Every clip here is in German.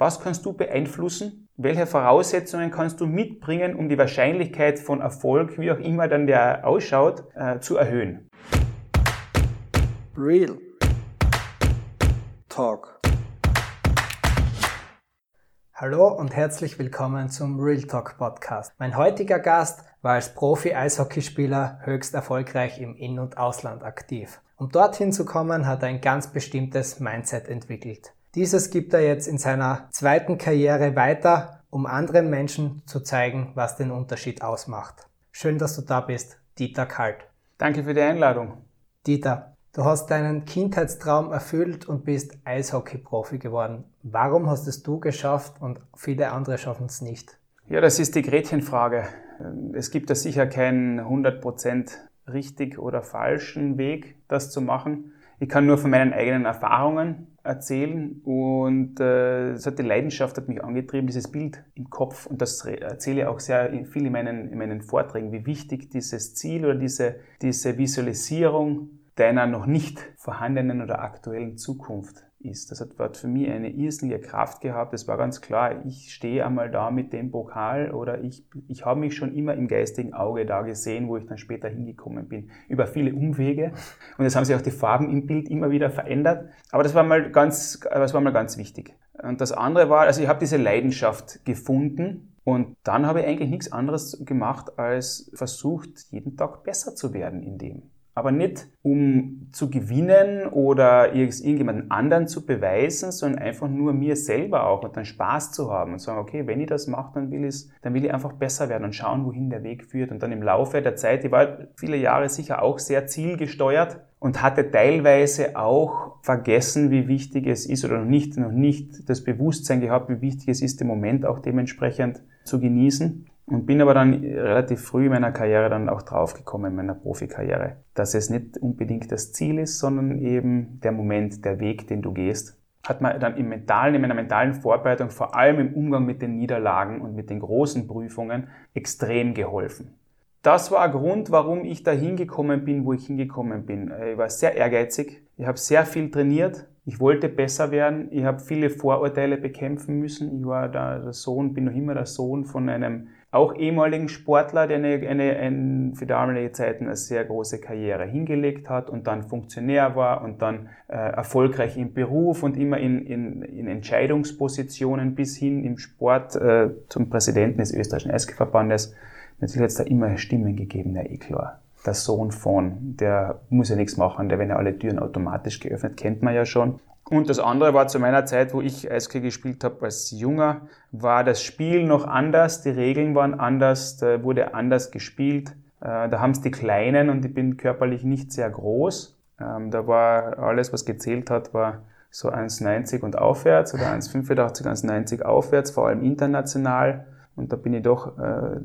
Was kannst du beeinflussen? Welche Voraussetzungen kannst du mitbringen, um die Wahrscheinlichkeit von Erfolg, wie auch immer dann der ausschaut, äh, zu erhöhen? Real Talk. Hallo und herzlich willkommen zum Real Talk Podcast. Mein heutiger Gast war als Profi-Eishockeyspieler höchst erfolgreich im In- und Ausland aktiv. Um dorthin zu kommen, hat er ein ganz bestimmtes Mindset entwickelt. Dieses gibt er jetzt in seiner zweiten Karriere weiter, um anderen Menschen zu zeigen, was den Unterschied ausmacht. Schön, dass du da bist, Dieter Kalt. Danke für die Einladung. Dieter, du hast deinen Kindheitstraum erfüllt und bist Eishockey-Profi geworden. Warum hast es du geschafft und viele andere schaffen es nicht? Ja, das ist die Gretchenfrage. Es gibt da sicher keinen 100% richtig oder falschen Weg, das zu machen. Ich kann nur von meinen eigenen Erfahrungen erzählen und äh, hat die Leidenschaft hat mich angetrieben, dieses Bild im Kopf und das erzähle ich auch sehr viel in meinen, in meinen Vorträgen, wie wichtig dieses Ziel oder diese, diese Visualisierung deiner noch nicht vorhandenen oder aktuellen Zukunft ist. Das hat für mich eine irrsinnige Kraft gehabt. Es war ganz klar, ich stehe einmal da mit dem Pokal oder ich, ich habe mich schon immer im geistigen Auge da gesehen, wo ich dann später hingekommen bin. Über viele Umwege. Und jetzt haben sich auch die Farben im Bild immer wieder verändert. Aber das war mal ganz, das war mal ganz wichtig. Und das andere war, also ich habe diese Leidenschaft gefunden und dann habe ich eigentlich nichts anderes gemacht, als versucht, jeden Tag besser zu werden in dem aber nicht um zu gewinnen oder irgendjemanden anderen zu beweisen, sondern einfach nur mir selber auch und dann Spaß zu haben und sagen, okay, wenn ich das mache, dann will ich, dann will ich einfach besser werden und schauen, wohin der Weg führt. Und dann im Laufe der Zeit, ich war viele Jahre sicher auch sehr zielgesteuert und hatte teilweise auch vergessen, wie wichtig es ist oder noch nicht, noch nicht das Bewusstsein gehabt, wie wichtig es ist, den Moment auch dementsprechend zu genießen. Und bin aber dann relativ früh in meiner Karriere dann auch draufgekommen, in meiner Profikarriere, dass es nicht unbedingt das Ziel ist, sondern eben der Moment, der Weg, den du gehst. Hat mir dann im mentalen, in meiner mentalen Vorbereitung, vor allem im Umgang mit den Niederlagen und mit den großen Prüfungen, extrem geholfen. Das war ein Grund, warum ich da hingekommen bin, wo ich hingekommen bin. Ich war sehr ehrgeizig, ich habe sehr viel trainiert, ich wollte besser werden, ich habe viele Vorurteile bekämpfen müssen. Ich war da der Sohn, bin noch immer der Sohn von einem auch ehemaligen Sportler, der eine, eine, eine für damalige Zeiten eine sehr große Karriere hingelegt hat und dann Funktionär war und dann äh, erfolgreich im Beruf und immer in, in, in Entscheidungspositionen bis hin im Sport äh, zum Präsidenten des österreichischen Eishockeyverbandes. Natürlich hat es da immer Stimmen gegeben, ja eh klar. Der Sohn von, der muss ja nichts machen, der wenn er alle Türen automatisch geöffnet, kennt man ja schon. Und das andere war zu meiner Zeit, wo ich Eishockey gespielt habe als Junger, war das Spiel noch anders, die Regeln waren anders, da wurde anders gespielt. Äh, da haben es die Kleinen und ich bin körperlich nicht sehr groß. Ähm, da war alles, was gezählt hat, war so 1,90 und aufwärts oder 1,85, 1,90 aufwärts, vor allem international. Und da bin ich doch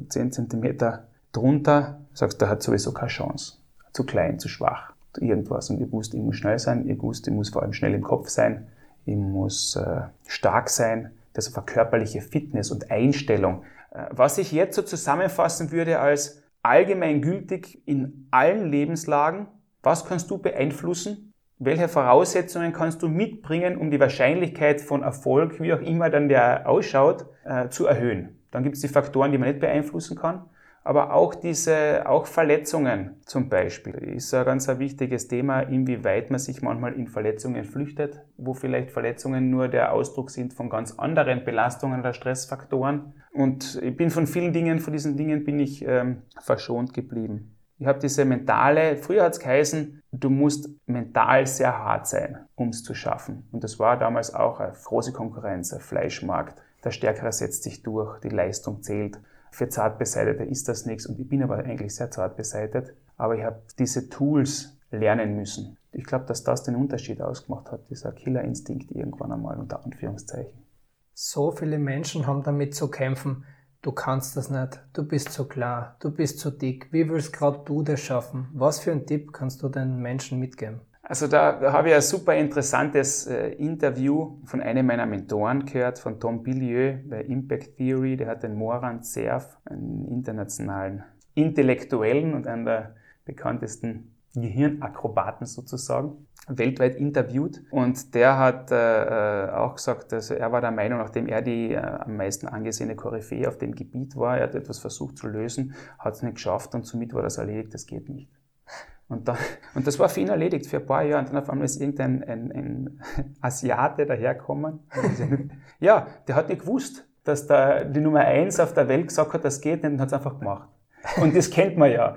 10 äh, Zentimeter drunter. Sagst, der hat sowieso keine Chance. Zu klein, zu schwach irgendwas. Und ich wusste, ich muss schnell sein, ich wusste, ich muss vor allem schnell im Kopf sein, ich muss äh, stark sein. Das war körperliche Fitness und Einstellung. Äh, was ich jetzt so zusammenfassen würde als allgemeingültig in allen Lebenslagen, was kannst du beeinflussen? Welche Voraussetzungen kannst du mitbringen, um die Wahrscheinlichkeit von Erfolg, wie auch immer dann der ausschaut, äh, zu erhöhen? Dann gibt es die Faktoren, die man nicht beeinflussen kann aber auch diese, auch Verletzungen zum Beispiel ist ein ganz ein wichtiges Thema, inwieweit man sich manchmal in Verletzungen flüchtet, wo vielleicht Verletzungen nur der Ausdruck sind von ganz anderen Belastungen oder Stressfaktoren. Und ich bin von vielen Dingen, von diesen Dingen bin ich ähm, verschont geblieben. Ich habe diese mentale, früher hat es geheißen, du musst mental sehr hart sein, um es zu schaffen. Und das war damals auch eine große Konkurrenz, ein Fleischmarkt. Der Stärkere setzt sich durch, die Leistung zählt für zart beseitete ist das nichts und ich bin aber eigentlich sehr zart beseitet. Aber ich habe diese Tools lernen müssen. Ich glaube, dass das den Unterschied ausgemacht hat, dieser Killerinstinkt irgendwann einmal unter Anführungszeichen. So viele Menschen haben damit zu kämpfen, du kannst das nicht, du bist zu klar, du bist zu dick, wie willst gerade du das schaffen? Was für einen Tipp kannst du den Menschen mitgeben? Also da, da habe ich ein super interessantes äh, Interview von einem meiner Mentoren gehört, von Tom Billieu bei Impact Theory. Der hat den Moran Cerf, einen internationalen Intellektuellen und einen der bekanntesten Gehirnakrobaten sozusagen, weltweit interviewt. Und der hat äh, äh, auch gesagt, also er war der Meinung, nachdem er die äh, am meisten angesehene Koryphäe auf dem Gebiet war, er hat etwas versucht zu lösen, hat es nicht geschafft und somit war das erledigt, das geht nicht. Und, dann, und das war für ihn erledigt für ein paar Jahre. Und dann auf einmal ist irgendein ein, ein Asiate daherkommen. ja, der hat nicht gewusst, dass da die Nummer eins auf der Welt gesagt hat, das geht nicht und hat es einfach gemacht. Und das kennt man ja.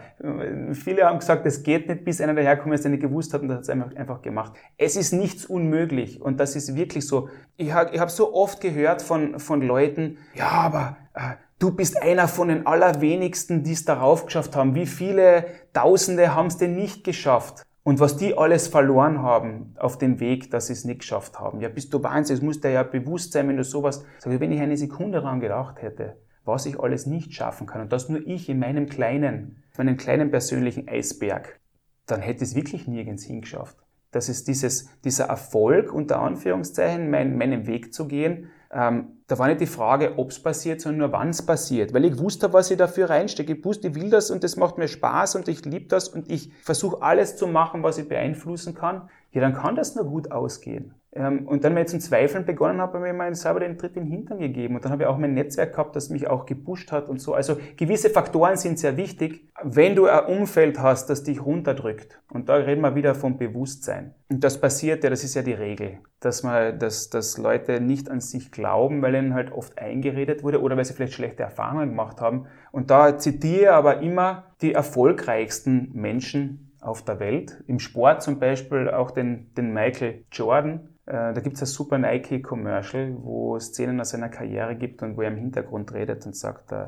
Viele haben gesagt, das geht nicht, bis einer daherkommt, der nicht gewusst hat und hat es einfach, einfach gemacht. Es ist nichts unmöglich und das ist wirklich so. Ich habe ich hab so oft gehört von, von Leuten, ja, aber äh, du bist einer von den allerwenigsten, die es darauf geschafft haben. Wie viele Tausende haben es denn nicht geschafft? Und was die alles verloren haben auf dem Weg, dass sie es nicht geschafft haben. Ja, bist du Wahnsinn, es muss dir ja bewusst sein, wenn du sowas, sag ich, wenn ich eine Sekunde daran gedacht hätte, was ich alles nicht schaffen kann und das nur ich in meinem kleinen, meinem kleinen persönlichen Eisberg, dann hätte es wirklich nirgends hingeschafft. Das ist dieses, dieser Erfolg, unter Anführungszeichen, mein, meinen Weg zu gehen. Ähm, da war nicht die Frage, ob es passiert, sondern nur wann es passiert. Weil ich wusste, was ich dafür reinstecke. Ich wusste, ich will das und das macht mir Spaß und ich liebe das und ich versuche alles zu machen, was ich beeinflussen kann. Ja, dann kann das nur gut ausgehen. Ähm, und dann, wenn ich zum Zweifeln begonnen habe, habe ich mir selber den Tritt in den Hintern gegeben. Und dann habe ich auch mein Netzwerk gehabt, das mich auch gepusht hat und so. Also gewisse Faktoren sind sehr wichtig, wenn du ein Umfeld hast, das dich runterdrückt. Und da reden wir wieder vom Bewusstsein. Und das passiert ja, das ist ja die Regel, dass man, dass, dass Leute nicht an sich glauben, weil ihnen halt oft eingeredet wurde oder weil sie vielleicht schlechte Erfahrungen gemacht haben. Und da zitiere aber immer die erfolgreichsten Menschen auf der Welt. Im Sport zum Beispiel auch den, den Michael Jordan, da gibt es ein super Nike-Commercial, wo es Szenen aus seiner Karriere gibt und wo er im Hintergrund redet und sagt, uh,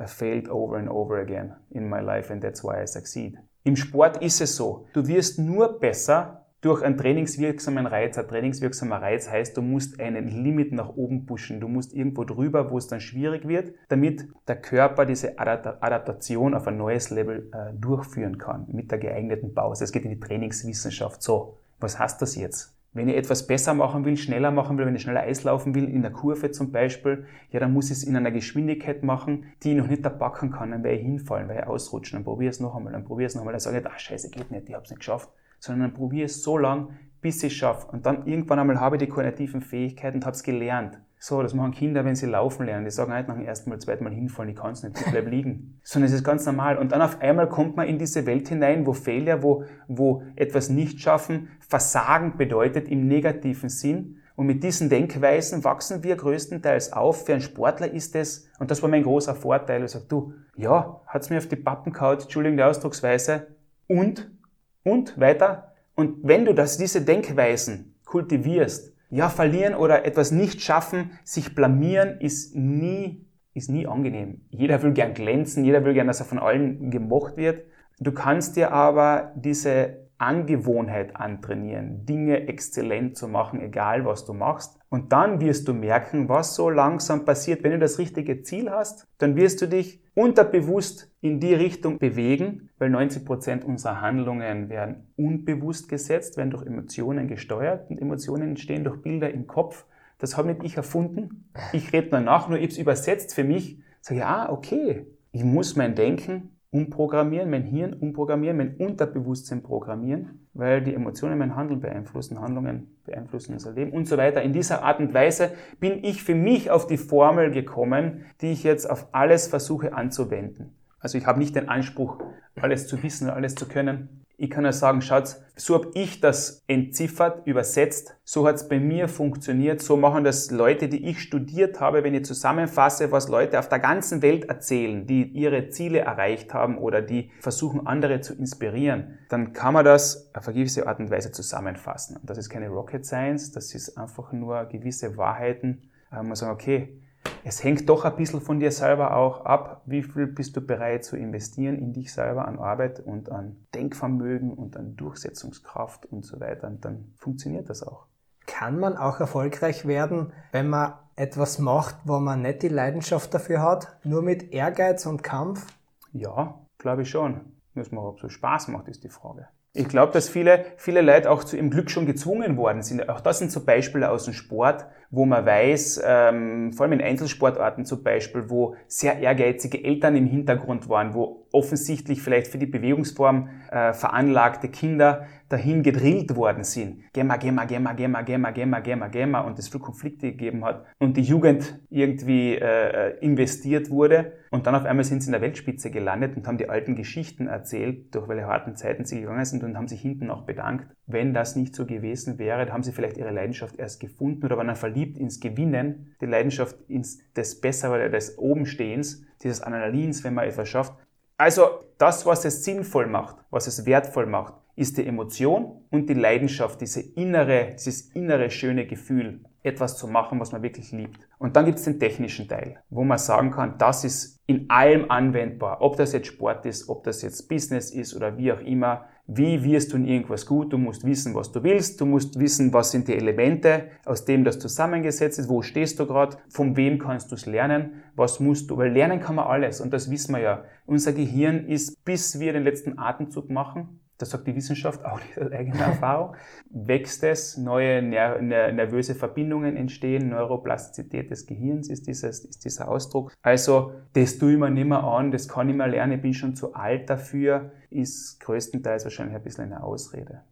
I failed over and over again in my life and that's why I succeed. Im Sport ist es so, du wirst nur besser durch einen trainingswirksamen Reiz. Ein trainingswirksamer Reiz heißt, du musst einen Limit nach oben pushen. Du musst irgendwo drüber, wo es dann schwierig wird, damit der Körper diese Adaptation auf ein neues Level äh, durchführen kann mit der geeigneten Pause. Es geht in die Trainingswissenschaft. So, was heißt das jetzt? Wenn ich etwas besser machen will, schneller machen will, wenn ich schneller Eis laufen will, in der Kurve zum Beispiel, ja, dann muss ich es in einer Geschwindigkeit machen, die ich noch nicht erpacken kann, dann werde ich hinfallen, werde ich ausrutschen, dann probiere es noch einmal, dann probiere es noch einmal, dann sage ich, ach scheiße, geht nicht, ich habe es nicht geschafft, sondern dann probiere es so lang, bis ich es schaffe. Und dann irgendwann einmal habe ich die kognitiven Fähigkeiten und habe es gelernt. So, das machen Kinder, wenn sie laufen lernen. Die sagen halt nach dem ersten Mal, zweiten Mal hinfallen, ich kann es nicht, ich bleib liegen. Sondern es ist ganz normal. Und dann auf einmal kommt man in diese Welt hinein, wo Fehler, wo, wo etwas nicht schaffen, Versagen bedeutet im negativen Sinn. Und mit diesen Denkweisen wachsen wir größtenteils auf. Für einen Sportler ist es, und das war mein großer Vorteil, ich sage, du, ja, hat's mir auf die Pappen gehauen, Entschuldigung die Ausdrucksweise, und, und, weiter. Und wenn du das, diese Denkweisen kultivierst, ja, verlieren oder etwas nicht schaffen, sich blamieren, ist nie, ist nie angenehm. Jeder will gern glänzen, jeder will gern, dass er von allen gemocht wird. Du kannst dir aber diese Angewohnheit antrainieren, Dinge exzellent zu machen, egal was du machst. Und dann wirst du merken, was so langsam passiert. Wenn du das richtige Ziel hast, dann wirst du dich unterbewusst in die Richtung bewegen, weil 90 Prozent unserer Handlungen werden unbewusst gesetzt, werden durch Emotionen gesteuert und Emotionen entstehen durch Bilder im Kopf. Das habe nicht ich erfunden. Ich rede nur nach, nur ich es übersetzt für mich. Sage, ah, okay, ich muss mein Denken umprogrammieren, mein Hirn umprogrammieren, mein Unterbewusstsein programmieren, weil die Emotionen mein Handeln beeinflussen, Handlungen beeinflussen unser Leben und so weiter. In dieser Art und Weise bin ich für mich auf die Formel gekommen, die ich jetzt auf alles versuche anzuwenden. Also ich habe nicht den Anspruch, alles zu wissen, alles zu können, ich kann ja sagen, schaut, so habe ich das entziffert, übersetzt, so hat es bei mir funktioniert, so machen das Leute, die ich studiert habe, wenn ich zusammenfasse, was Leute auf der ganzen Welt erzählen, die ihre Ziele erreicht haben oder die versuchen, andere zu inspirieren, dann kann man das auf eine gewisse Art und Weise zusammenfassen. Und das ist keine Rocket Science, das ist einfach nur gewisse Wahrheiten. Man sagt, okay, es hängt doch ein bisschen von dir selber auch ab, wie viel bist du bereit zu investieren in dich selber an Arbeit und an Denkvermögen und an Durchsetzungskraft und so weiter. Und dann funktioniert das auch. Kann man auch erfolgreich werden, wenn man etwas macht, wo man nicht die Leidenschaft dafür hat, nur mit Ehrgeiz und Kampf? Ja, glaube ich schon. Nur, dass man ob so Spaß macht, ist die Frage. Ich glaube, dass viele, viele Leute auch zu ihrem Glück schon gezwungen worden sind. Auch das sind so Beispiele aus dem Sport, wo man weiß, ähm, vor allem in Einzelsportarten zum Beispiel, wo sehr ehrgeizige Eltern im Hintergrund waren, wo offensichtlich vielleicht für die Bewegungsform äh, veranlagte Kinder dahin gedrillt worden sind. Gemma, Gemma, Gemma, Gemma, Gemma, Gemma, Gemma, Gemma und es viel Konflikte gegeben hat und die Jugend irgendwie äh, investiert wurde und dann auf einmal sind sie in der Weltspitze gelandet und haben die alten Geschichten erzählt, durch welche harten Zeiten sie gegangen sind und haben sich hinten noch bedankt. Wenn das nicht so gewesen wäre, haben sie vielleicht ihre Leidenschaft erst gefunden oder waren dann verliebt ins Gewinnen, die Leidenschaft ins des Besser oder des Obenstehens, dieses Adrenalins, wenn man etwas schafft. Also das, was es sinnvoll macht, was es wertvoll macht, ist die Emotion und die Leidenschaft, diese innere, dieses innere schöne Gefühl, etwas zu machen, was man wirklich liebt. Und dann gibt es den technischen Teil, wo man sagen kann, das ist in allem anwendbar. Ob das jetzt Sport ist, ob das jetzt Business ist oder wie auch immer. Wie wirst du in irgendwas gut? Du musst wissen, was du willst. Du musst wissen, was sind die Elemente, aus dem das zusammengesetzt ist. Wo stehst du gerade? Von wem kannst du es lernen? Was musst du? Weil lernen kann man alles. Und das wissen wir ja. Unser Gehirn ist, bis wir den letzten Atemzug machen, das sagt die Wissenschaft auch nicht aus eigener Erfahrung, wächst es, neue ner nervöse Verbindungen entstehen, Neuroplastizität des Gehirns ist, dieses, ist dieser Ausdruck. Also, das tue ich mir nicht mehr an, das kann ich mehr lernen, ich bin schon zu alt dafür, ist größtenteils wahrscheinlich ein bisschen eine Ausrede.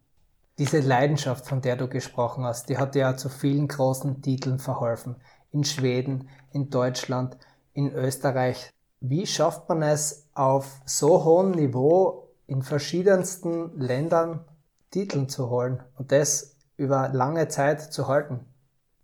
Diese Leidenschaft, von der du gesprochen hast, die hat ja zu vielen großen Titeln verholfen. In Schweden, in Deutschland, in Österreich. Wie schafft man es auf so hohem Niveau in verschiedensten Ländern Titeln zu holen und das über lange Zeit zu halten?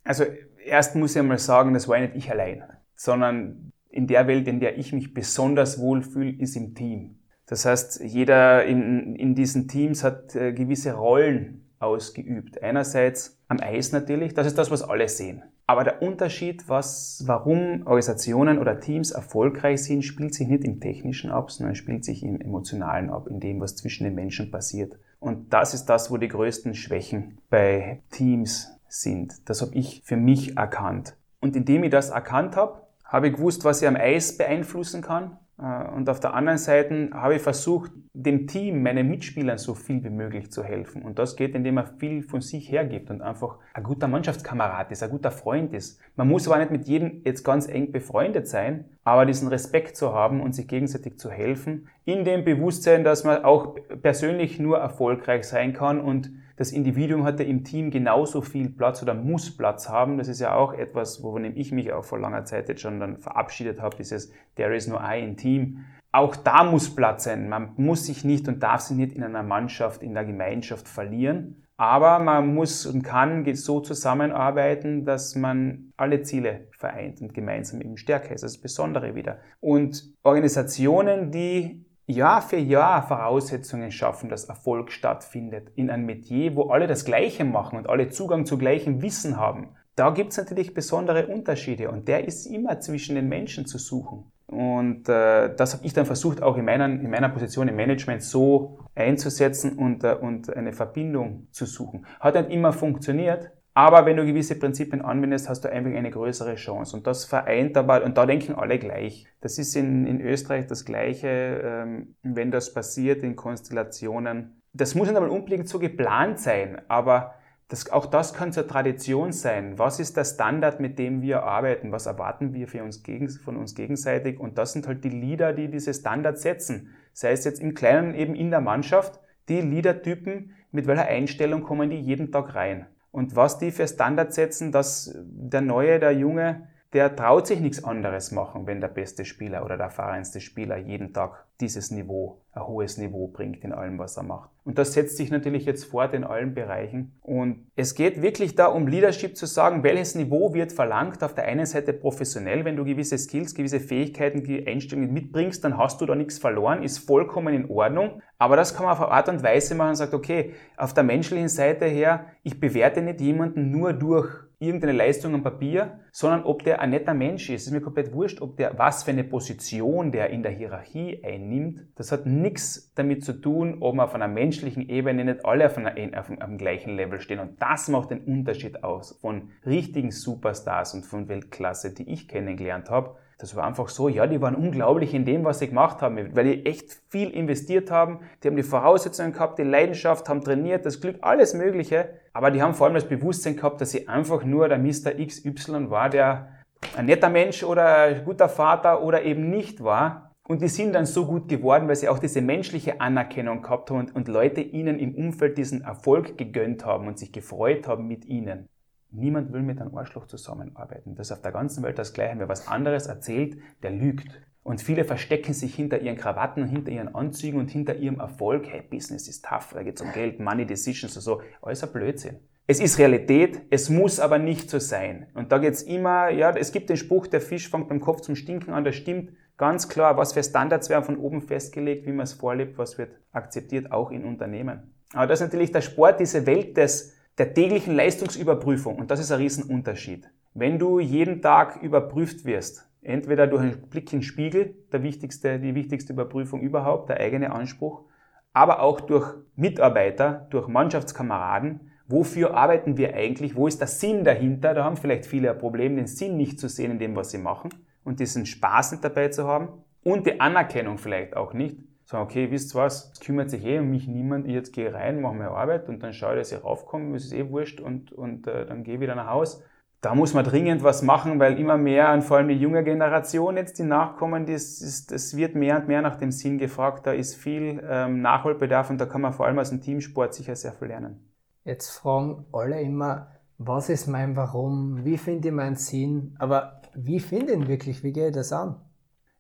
Also erst muss ich einmal sagen, das war nicht ich allein, sondern in der Welt, in der ich mich besonders wohlfühle, ist im Team. Das heißt, jeder in, in diesen Teams hat äh, gewisse Rollen ausgeübt. Einerseits am Eis natürlich, das ist das, was alle sehen. Aber der Unterschied, was, warum Organisationen oder Teams erfolgreich sind, spielt sich nicht im Technischen ab, sondern spielt sich im Emotionalen ab, in dem, was zwischen den Menschen passiert. Und das ist das, wo die größten Schwächen bei Teams sind. Das habe ich für mich erkannt. Und indem ich das erkannt habe, habe ich gewusst, was ich am Eis beeinflussen kann und auf der anderen Seite habe ich versucht, dem Team, meinen Mitspielern so viel wie möglich zu helfen. Und das geht, indem man viel von sich hergibt und einfach ein guter Mannschaftskamerad ist, ein guter Freund ist. Man muss aber nicht mit jedem jetzt ganz eng befreundet sein, aber diesen Respekt zu haben und sich gegenseitig zu helfen, in dem Bewusstsein, dass man auch persönlich nur erfolgreich sein kann und das Individuum hat ja im Team genauso viel Platz oder muss Platz haben. Das ist ja auch etwas, wovon ich mich auch vor langer Zeit jetzt schon dann verabschiedet habe, dieses There is no I in Team. Auch da muss Platz sein. Man muss sich nicht und darf sich nicht in einer Mannschaft, in der Gemeinschaft verlieren. Aber man muss und kann so zusammenarbeiten, dass man alle Ziele vereint und gemeinsam eben stärker ist. Das ist das Besondere wieder. Und Organisationen, die Jahr für Jahr Voraussetzungen schaffen, dass Erfolg stattfindet in einem Metier, wo alle das Gleiche machen und alle Zugang zu gleichem Wissen haben. Da gibt es natürlich besondere Unterschiede und der ist immer zwischen den Menschen zu suchen. Und äh, das habe ich dann versucht, auch in meiner, in meiner Position im Management so einzusetzen und, äh, und eine Verbindung zu suchen. Hat nicht immer funktioniert, aber wenn du gewisse Prinzipien anwendest, hast du einfach eine größere Chance. Und das vereint aber, und da denken alle gleich. Das ist in, in Österreich das Gleiche, ähm, wenn das passiert in Konstellationen. Das muss nicht einmal unbedingt so geplant sein, aber das, auch das kann zur Tradition sein. Was ist der Standard, mit dem wir arbeiten? Was erwarten wir uns gegen, von uns gegenseitig? Und das sind halt die Leader, die diese Standards setzen. Sei es jetzt im Kleinen eben in der Mannschaft, die Leadertypen, mit welcher Einstellung kommen die jeden Tag rein? Und was die für Standards setzen, dass der Neue, der Junge, der traut sich nichts anderes machen, wenn der beste Spieler oder der erfahrenste Spieler jeden Tag dieses Niveau, ein hohes Niveau bringt in allem, was er macht. Und das setzt sich natürlich jetzt fort in allen Bereichen. Und es geht wirklich da um Leadership zu sagen, welches Niveau wird verlangt. Auf der einen Seite professionell, wenn du gewisse Skills, gewisse Fähigkeiten, die Einstellungen mitbringst, dann hast du da nichts verloren, ist vollkommen in Ordnung. Aber das kann man auf eine Art und Weise machen und sagt, okay, auf der menschlichen Seite her, ich bewerte nicht jemanden nur durch irgendeine Leistung am Papier, sondern ob der ein netter Mensch ist. Es ist mir komplett wurscht, ob der, was für eine Position der in der Hierarchie einnimmt einnimmt. Das hat nichts damit zu tun, ob man auf einer menschlichen Ebene nicht alle auf, einer, auf, auf dem gleichen Level stehen. Und das macht den Unterschied aus von richtigen Superstars und von Weltklasse, die ich kennengelernt habe. Das war einfach so, ja, die waren unglaublich in dem, was sie gemacht haben, weil die echt viel investiert haben. Die haben die Voraussetzungen gehabt, die Leidenschaft, haben trainiert, das Glück, alles Mögliche. Aber die haben vor allem das Bewusstsein gehabt, dass sie einfach nur der Mr. XY war, der ein netter Mensch oder ein guter Vater oder eben nicht war. Und die sind dann so gut geworden, weil sie auch diese menschliche Anerkennung gehabt haben und, und Leute ihnen im Umfeld diesen Erfolg gegönnt haben und sich gefreut haben mit ihnen. Niemand will mit einem Arschloch zusammenarbeiten. Das ist auf der ganzen Welt das Gleiche. Wer was anderes erzählt, der lügt. Und viele verstecken sich hinter ihren Krawatten und hinter ihren Anzügen und hinter ihrem Erfolg. Hey, Business ist tough, da geht es um Geld, Money Decisions und so. Alles ein Blödsinn. Es ist Realität, es muss aber nicht so sein. Und da geht's immer, ja, es gibt den Spruch, der Fisch fängt beim Kopf zum Stinken an, das stimmt ganz klar. Was für Standards werden von oben festgelegt, wie man es vorlebt, was wird akzeptiert, auch in Unternehmen. Aber das ist natürlich der Sport, diese Welt des der täglichen Leistungsüberprüfung. Und das ist ein Riesenunterschied. Wenn du jeden Tag überprüft wirst, entweder durch einen Blick in den Spiegel, der wichtigste, die wichtigste Überprüfung überhaupt, der eigene Anspruch, aber auch durch Mitarbeiter, durch Mannschaftskameraden, wofür arbeiten wir eigentlich, wo ist der Sinn dahinter, da haben vielleicht viele ein Problem, den Sinn nicht zu sehen in dem, was sie machen und diesen Spaß nicht dabei zu haben und die Anerkennung vielleicht auch nicht sagen, okay, wisst ihr was, es kümmert sich eh um mich niemand, ich jetzt gehe rein, mache meine Arbeit und dann schaue ich, dass ich raufkomme, es ist eh wurscht und, und äh, dann gehe ich wieder nach Haus. Da muss man dringend was machen, weil immer mehr, und vor allem die junge Generation jetzt, die nachkommen, das, ist, das wird mehr und mehr nach dem Sinn gefragt. Da ist viel ähm, Nachholbedarf und da kann man vor allem aus dem Teamsport sicher sehr viel lernen. Jetzt fragen alle immer, was ist mein Warum? Wie finde ich meinen Sinn? Aber wie finde ich ihn wirklich? Wie gehe ich das an?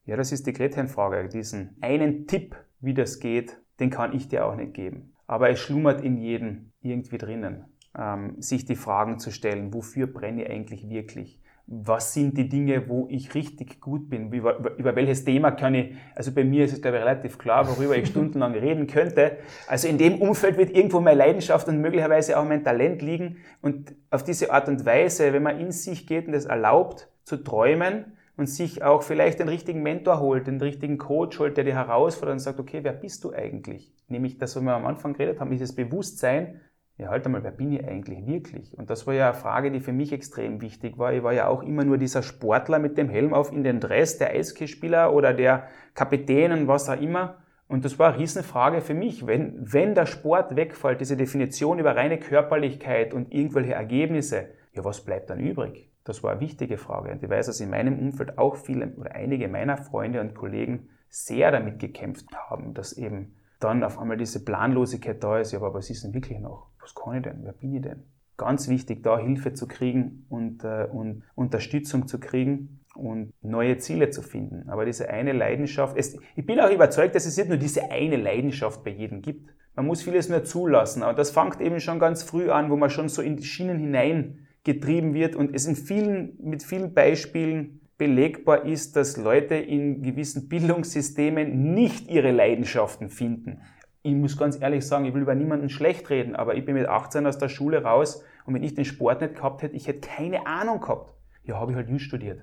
Ja, das ist die Gretchenfrage. Diesen einen Tipp, wie das geht, den kann ich dir auch nicht geben. Aber es schlummert in jedem irgendwie drinnen, ähm, sich die Fragen zu stellen, wofür brenne ich eigentlich wirklich? Was sind die Dinge, wo ich richtig gut bin? Über, über welches Thema kann ich, also bei mir ist es glaube ich relativ klar, worüber ich stundenlang reden könnte. Also in dem Umfeld wird irgendwo meine Leidenschaft und möglicherweise auch mein Talent liegen. Und auf diese Art und Weise, wenn man in sich geht und es erlaubt, zu träumen, und sich auch vielleicht den richtigen Mentor holt, den richtigen Coach holt, der dir herausfordert und sagt, okay, wer bist du eigentlich? Nämlich das, was wir am Anfang geredet haben, dieses Bewusstsein, ja, halt einmal, wer bin ich eigentlich wirklich? Und das war ja eine Frage, die für mich extrem wichtig war. Ich war ja auch immer nur dieser Sportler mit dem Helm auf in den Dress, der Eishockeyspieler oder der Kapitän und was auch immer. Und das war eine Riesenfrage für mich. Wenn, wenn der Sport wegfällt, diese Definition über reine Körperlichkeit und irgendwelche Ergebnisse, ja, was bleibt dann übrig? Das war eine wichtige Frage. Und ich weiß, dass in meinem Umfeld auch viele oder einige meiner Freunde und Kollegen sehr damit gekämpft haben, dass eben dann auf einmal diese Planlosigkeit da ist. Ja, aber was ist denn wirklich noch? Was kann ich denn? Wer bin ich denn? Ganz wichtig, da Hilfe zu kriegen und, äh, und Unterstützung zu kriegen und neue Ziele zu finden. Aber diese eine Leidenschaft, es, ich bin auch überzeugt, dass es nicht nur diese eine Leidenschaft bei jedem gibt. Man muss vieles nur zulassen. Aber das fängt eben schon ganz früh an, wo man schon so in die Schienen hinein getrieben wird und es in vielen, mit vielen Beispielen belegbar ist, dass Leute in gewissen Bildungssystemen nicht ihre Leidenschaften finden. Ich muss ganz ehrlich sagen, ich will über niemanden schlecht reden, aber ich bin mit 18 aus der Schule raus und wenn ich den Sport nicht gehabt hätte, ich hätte keine Ahnung gehabt. Ja, habe ich halt Jus studiert.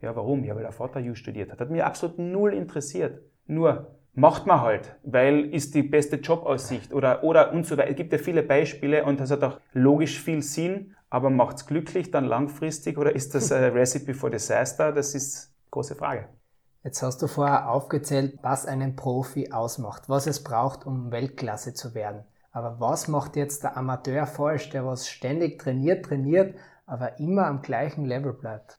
Ja, warum? Ja, weil der Vater Jus studiert hat. Hat mir absolut null interessiert. Nur, macht man halt, weil ist die beste Jobaussicht oder, oder und so weiter. Es gibt ja viele Beispiele und das hat auch logisch viel Sinn, aber macht es glücklich dann langfristig oder ist das ein Recipe for Disaster? Das ist eine große Frage. Jetzt hast du vorher aufgezählt, was einen Profi ausmacht, was es braucht, um Weltklasse zu werden. Aber was macht jetzt der Amateur falsch, der was ständig trainiert, trainiert, aber immer am gleichen Level bleibt?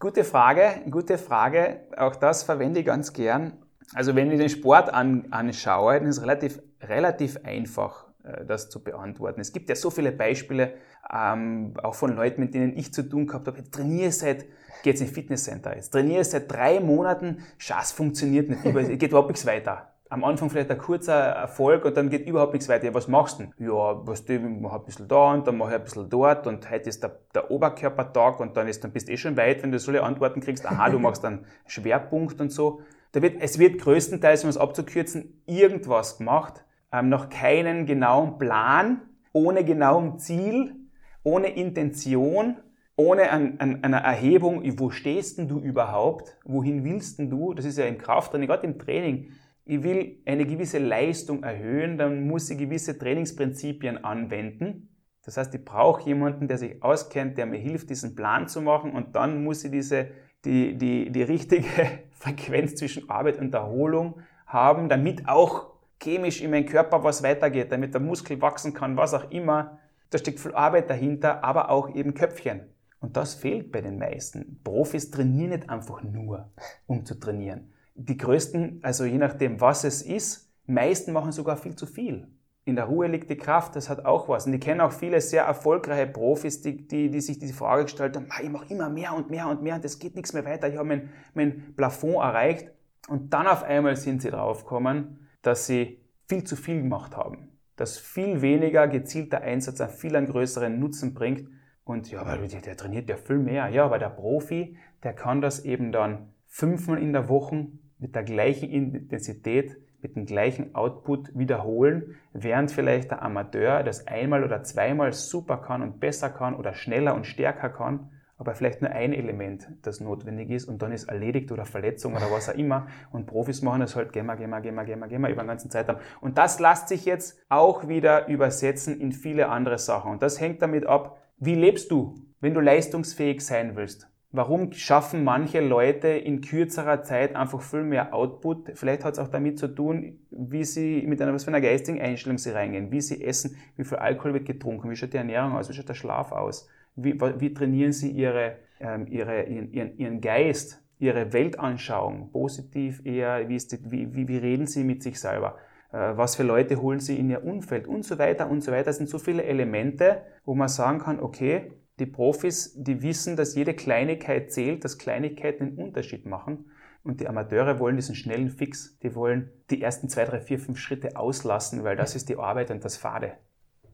Gute Frage, gute Frage. Auch das verwende ich ganz gern. Also wenn ich den Sport an, anschaue, dann ist es relativ, relativ einfach, das zu beantworten. Es gibt ja so viele Beispiele, ähm, auch von Leuten, mit denen ich zu tun gehabt habe. Jetzt trainiere seit, jetzt in Fitnesscenter, jetzt trainiere seit drei Monaten, Schaß funktioniert nicht, geht überhaupt nichts weiter. Am Anfang vielleicht ein kurzer Erfolg und dann geht überhaupt nichts weiter. Ja, was machst du denn? Ja, was du, ich mache ein bisschen da und dann mache ich ein bisschen dort und heute ist der, der Oberkörpertag und dann, ist, dann bist du eh schon weit, wenn du solche Antworten kriegst. Aha, du machst dann Schwerpunkt und so. Da wird, es wird größtenteils, um es abzukürzen, irgendwas gemacht, ähm, noch keinen genauen Plan, ohne genauen Ziel, ohne Intention, ohne an, an, einer Erhebung, wo stehst denn du überhaupt, wohin willst denn du, das ist ja im Krafttraining, gerade im Training, ich will eine gewisse Leistung erhöhen, dann muss ich gewisse Trainingsprinzipien anwenden. Das heißt, ich brauche jemanden, der sich auskennt, der mir hilft, diesen Plan zu machen. Und dann muss ich diese, die, die, die richtige Frequenz zwischen Arbeit und Erholung haben, damit auch chemisch in meinem Körper was weitergeht, damit der Muskel wachsen kann, was auch immer. Da steckt viel Arbeit dahinter, aber auch eben Köpfchen. Und das fehlt bei den meisten. Profis trainieren nicht einfach nur, um zu trainieren die größten, also je nachdem, was es ist, meisten machen sogar viel zu viel. In der Ruhe liegt die Kraft, das hat auch was. Und ich kenne auch viele sehr erfolgreiche Profis, die, die, die sich diese Frage gestellt haben, ich mache immer mehr und mehr und mehr und es geht nichts mehr weiter, ich habe mein, mein Plafond erreicht. Und dann auf einmal sind sie draufgekommen, dass sie viel zu viel gemacht haben. Dass viel weniger gezielter Einsatz einen viel einen größeren Nutzen bringt. Und ja, weil der, der trainiert ja viel mehr. Ja, aber der Profi, der kann das eben dann fünfmal in der Woche mit der gleichen Intensität, mit dem gleichen Output wiederholen, während vielleicht der Amateur das einmal oder zweimal super kann und besser kann oder schneller und stärker kann, aber vielleicht nur ein Element, das notwendig ist und dann ist erledigt oder Verletzung oder was auch immer. Und Profis machen das halt gemma, gemma, gemma, gemma, gemma über den ganzen Zeitraum. Und das lässt sich jetzt auch wieder übersetzen in viele andere Sachen. Und das hängt damit ab, wie lebst du, wenn du leistungsfähig sein willst. Warum schaffen manche Leute in kürzerer Zeit einfach viel mehr Output? Vielleicht hat es auch damit zu tun, wie sie mit einer, was für einer geistigen Einstellung sie reingehen, wie sie essen, wie viel Alkohol wird getrunken, wie schaut die Ernährung aus, wie schaut der Schlaf aus, wie, wie trainieren sie ihre, ähm, ihre, ihren, ihren Geist, ihre Weltanschauung, positiv eher, wie, ist die, wie, wie, wie reden sie mit sich selber, äh, was für Leute holen sie in ihr Umfeld und so weiter und so weiter. Das sind so viele Elemente, wo man sagen kann, okay, die Profis, die wissen, dass jede Kleinigkeit zählt, dass Kleinigkeiten einen Unterschied machen. Und die Amateure wollen diesen schnellen Fix. Die wollen die ersten zwei, drei, vier, fünf Schritte auslassen, weil das ist die Arbeit und das Fade.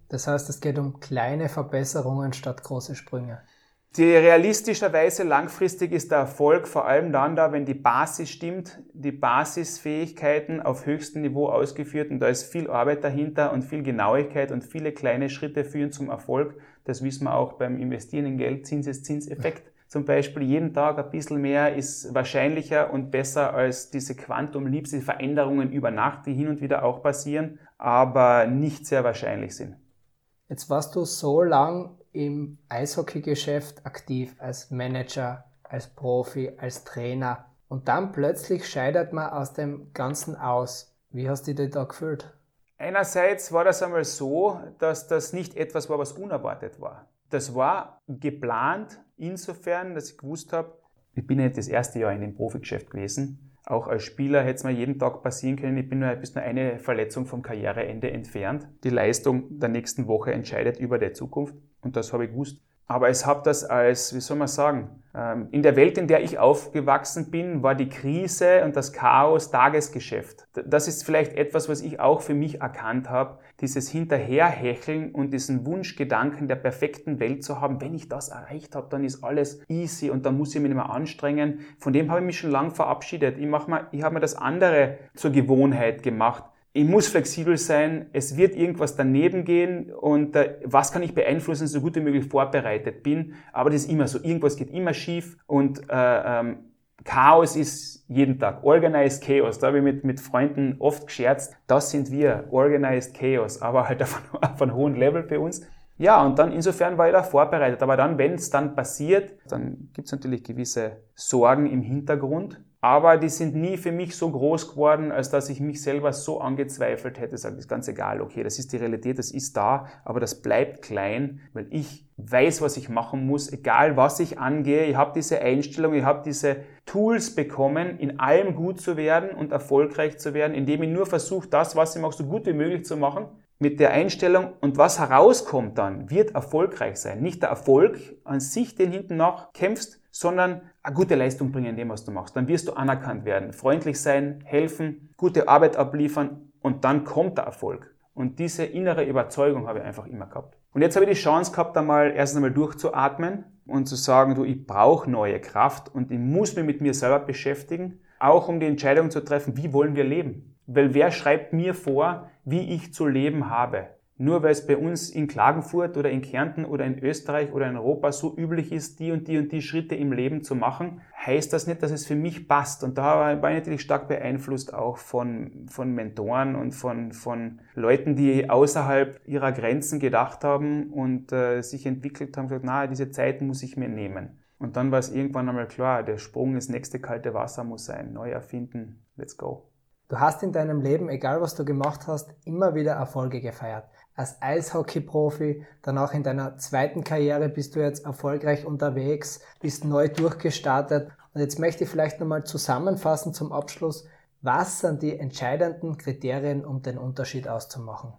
Das heißt, es geht um kleine Verbesserungen statt große Sprünge. Die realistischerweise langfristig ist der Erfolg vor allem dann da, wenn die Basis stimmt, die Basisfähigkeiten auf höchstem Niveau ausgeführt und da ist viel Arbeit dahinter und viel Genauigkeit und viele kleine Schritte führen zum Erfolg. Das wissen wir auch beim Investieren in Geld, Zinseszinseffekt. Zum Beispiel jeden Tag ein bisschen mehr ist wahrscheinlicher und besser als diese Quantum-Leaps, die Veränderungen über Nacht, die hin und wieder auch passieren, aber nicht sehr wahrscheinlich sind. Jetzt warst du so lang im Eishockeygeschäft aktiv als Manager, als Profi, als Trainer und dann plötzlich scheidet man aus dem Ganzen aus. Wie hast du dich da gefühlt? Einerseits war das einmal so, dass das nicht etwas war, was unerwartet war. Das war geplant insofern, dass ich gewusst habe, ich bin ja nicht das erste Jahr in dem Profigeschäft gewesen. Auch als Spieler hätte es mir jeden Tag passieren können. Ich bin nur bis nur eine Verletzung vom Karriereende entfernt. Die Leistung der nächsten Woche entscheidet über die Zukunft. Und das habe ich gewusst. Aber es habe das als, wie soll man sagen, ähm, in der Welt, in der ich aufgewachsen bin, war die Krise und das Chaos Tagesgeschäft. Das ist vielleicht etwas, was ich auch für mich erkannt habe, dieses Hinterherhecheln und diesen Wunschgedanken der perfekten Welt zu haben. Wenn ich das erreicht habe, dann ist alles easy und dann muss ich mich nicht mehr anstrengen. Von dem habe ich mich schon lange verabschiedet. Ich, ich habe mir das andere zur Gewohnheit gemacht ich muss flexibel sein, es wird irgendwas daneben gehen und äh, was kann ich beeinflussen, so gut wie möglich vorbereitet bin. Aber das ist immer so, irgendwas geht immer schief und äh, ähm, Chaos ist jeden Tag. Organized Chaos, da habe ich mit, mit Freunden oft gescherzt, das sind wir, Organized Chaos, aber halt auf, auf einem hohen Level bei uns. Ja, und dann insofern war ich da vorbereitet. Aber dann, wenn es dann passiert, dann gibt es natürlich gewisse Sorgen im Hintergrund. Aber die sind nie für mich so groß geworden, als dass ich mich selber so angezweifelt hätte. Sag, ist ganz egal, okay, das ist die Realität, das ist da, aber das bleibt klein, weil ich weiß, was ich machen muss, egal was ich angehe. Ich habe diese Einstellung, ich habe diese Tools bekommen, in allem gut zu werden und erfolgreich zu werden, indem ich nur versuche, das, was ich mache, so gut wie möglich zu machen mit der Einstellung und was herauskommt dann, wird erfolgreich sein. Nicht der Erfolg an sich, den hinten nach kämpfst, sondern eine gute Leistung bringen in dem, was du machst. Dann wirst du anerkannt werden, freundlich sein, helfen, gute Arbeit abliefern und dann kommt der Erfolg. Und diese innere Überzeugung habe ich einfach immer gehabt. Und jetzt habe ich die Chance gehabt, einmal erst einmal durchzuatmen und zu sagen, du, ich brauche neue Kraft und ich muss mich mit mir selber beschäftigen, auch um die Entscheidung zu treffen, wie wollen wir leben? Weil wer schreibt mir vor, wie ich zu leben habe? Nur weil es bei uns in Klagenfurt oder in Kärnten oder in Österreich oder in Europa so üblich ist, die und die und die Schritte im Leben zu machen, heißt das nicht, dass es für mich passt. Und da war ich natürlich stark beeinflusst auch von, von Mentoren und von, von Leuten, die außerhalb ihrer Grenzen gedacht haben und äh, sich entwickelt haben, gesagt, na, diese Zeit muss ich mir nehmen. Und dann war es irgendwann einmal klar, der Sprung ins nächste kalte Wasser muss sein, neu erfinden, let's go. Du hast in deinem Leben, egal was du gemacht hast, immer wieder Erfolge gefeiert. Als Eishockey-Profi, danach in deiner zweiten Karriere bist du jetzt erfolgreich unterwegs, bist neu durchgestartet. Und jetzt möchte ich vielleicht nochmal zusammenfassen zum Abschluss. Was sind die entscheidenden Kriterien, um den Unterschied auszumachen?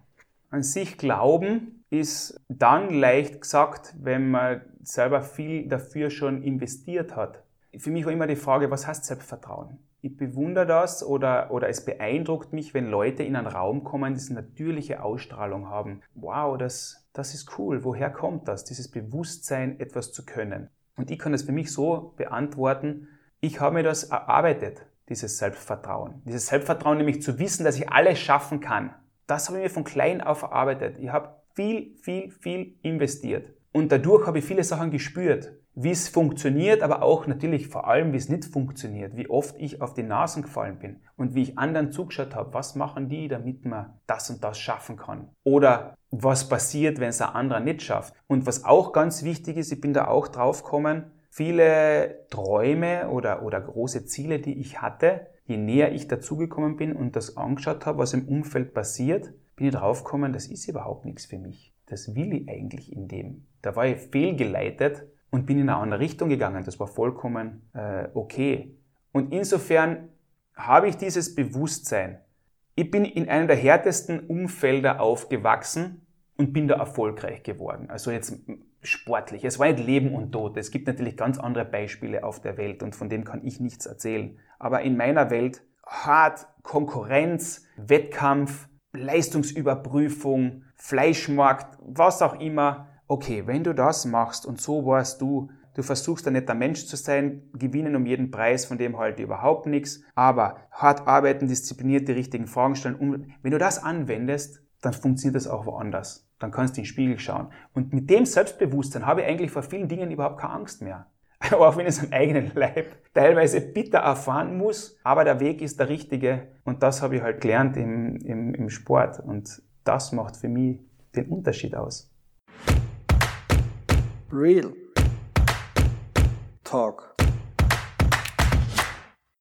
An sich glauben ist dann leicht gesagt, wenn man selber viel dafür schon investiert hat. Für mich war immer die Frage, was heißt Selbstvertrauen? Ich bewundere das oder, oder es beeindruckt mich, wenn Leute in einen Raum kommen, die eine natürliche Ausstrahlung haben. Wow, das, das ist cool. Woher kommt das? Dieses Bewusstsein, etwas zu können. Und ich kann das für mich so beantworten, ich habe mir das erarbeitet, dieses Selbstvertrauen. Dieses Selbstvertrauen nämlich zu wissen, dass ich alles schaffen kann. Das habe ich mir von klein auf erarbeitet. Ich habe viel, viel, viel investiert. Und dadurch habe ich viele Sachen gespürt wie es funktioniert, aber auch natürlich vor allem, wie es nicht funktioniert, wie oft ich auf die Nasen gefallen bin und wie ich anderen zugeschaut habe, was machen die, damit man das und das schaffen kann. Oder was passiert, wenn es ein anderer nicht schafft. Und was auch ganz wichtig ist, ich bin da auch drauf gekommen, viele Träume oder, oder große Ziele, die ich hatte, je näher ich dazugekommen bin und das angeschaut habe, was im Umfeld passiert, bin ich drauf gekommen, das ist überhaupt nichts für mich. Das will ich eigentlich in dem. Da war ich fehlgeleitet und bin in eine andere Richtung gegangen. Das war vollkommen äh, okay. Und insofern habe ich dieses Bewusstsein. Ich bin in einem der härtesten Umfelder aufgewachsen und bin da erfolgreich geworden. Also jetzt sportlich. Es war nicht Leben und Tod. Es gibt natürlich ganz andere Beispiele auf der Welt und von dem kann ich nichts erzählen. Aber in meiner Welt hart Konkurrenz, Wettkampf, Leistungsüberprüfung, Fleischmarkt, was auch immer okay, wenn du das machst und so warst du, du versuchst ein netter Mensch zu sein, gewinnen um jeden Preis, von dem halt überhaupt nichts, aber hart arbeiten, diszipliniert die richtigen Fragen stellen. Und wenn du das anwendest, dann funktioniert das auch woanders. Dann kannst du in den Spiegel schauen. Und mit dem Selbstbewusstsein habe ich eigentlich vor vielen Dingen überhaupt keine Angst mehr. auch wenn ich es am eigenen Leib teilweise bitter erfahren muss, aber der Weg ist der richtige und das habe ich halt gelernt im, im, im Sport und das macht für mich den Unterschied aus. Real Talk.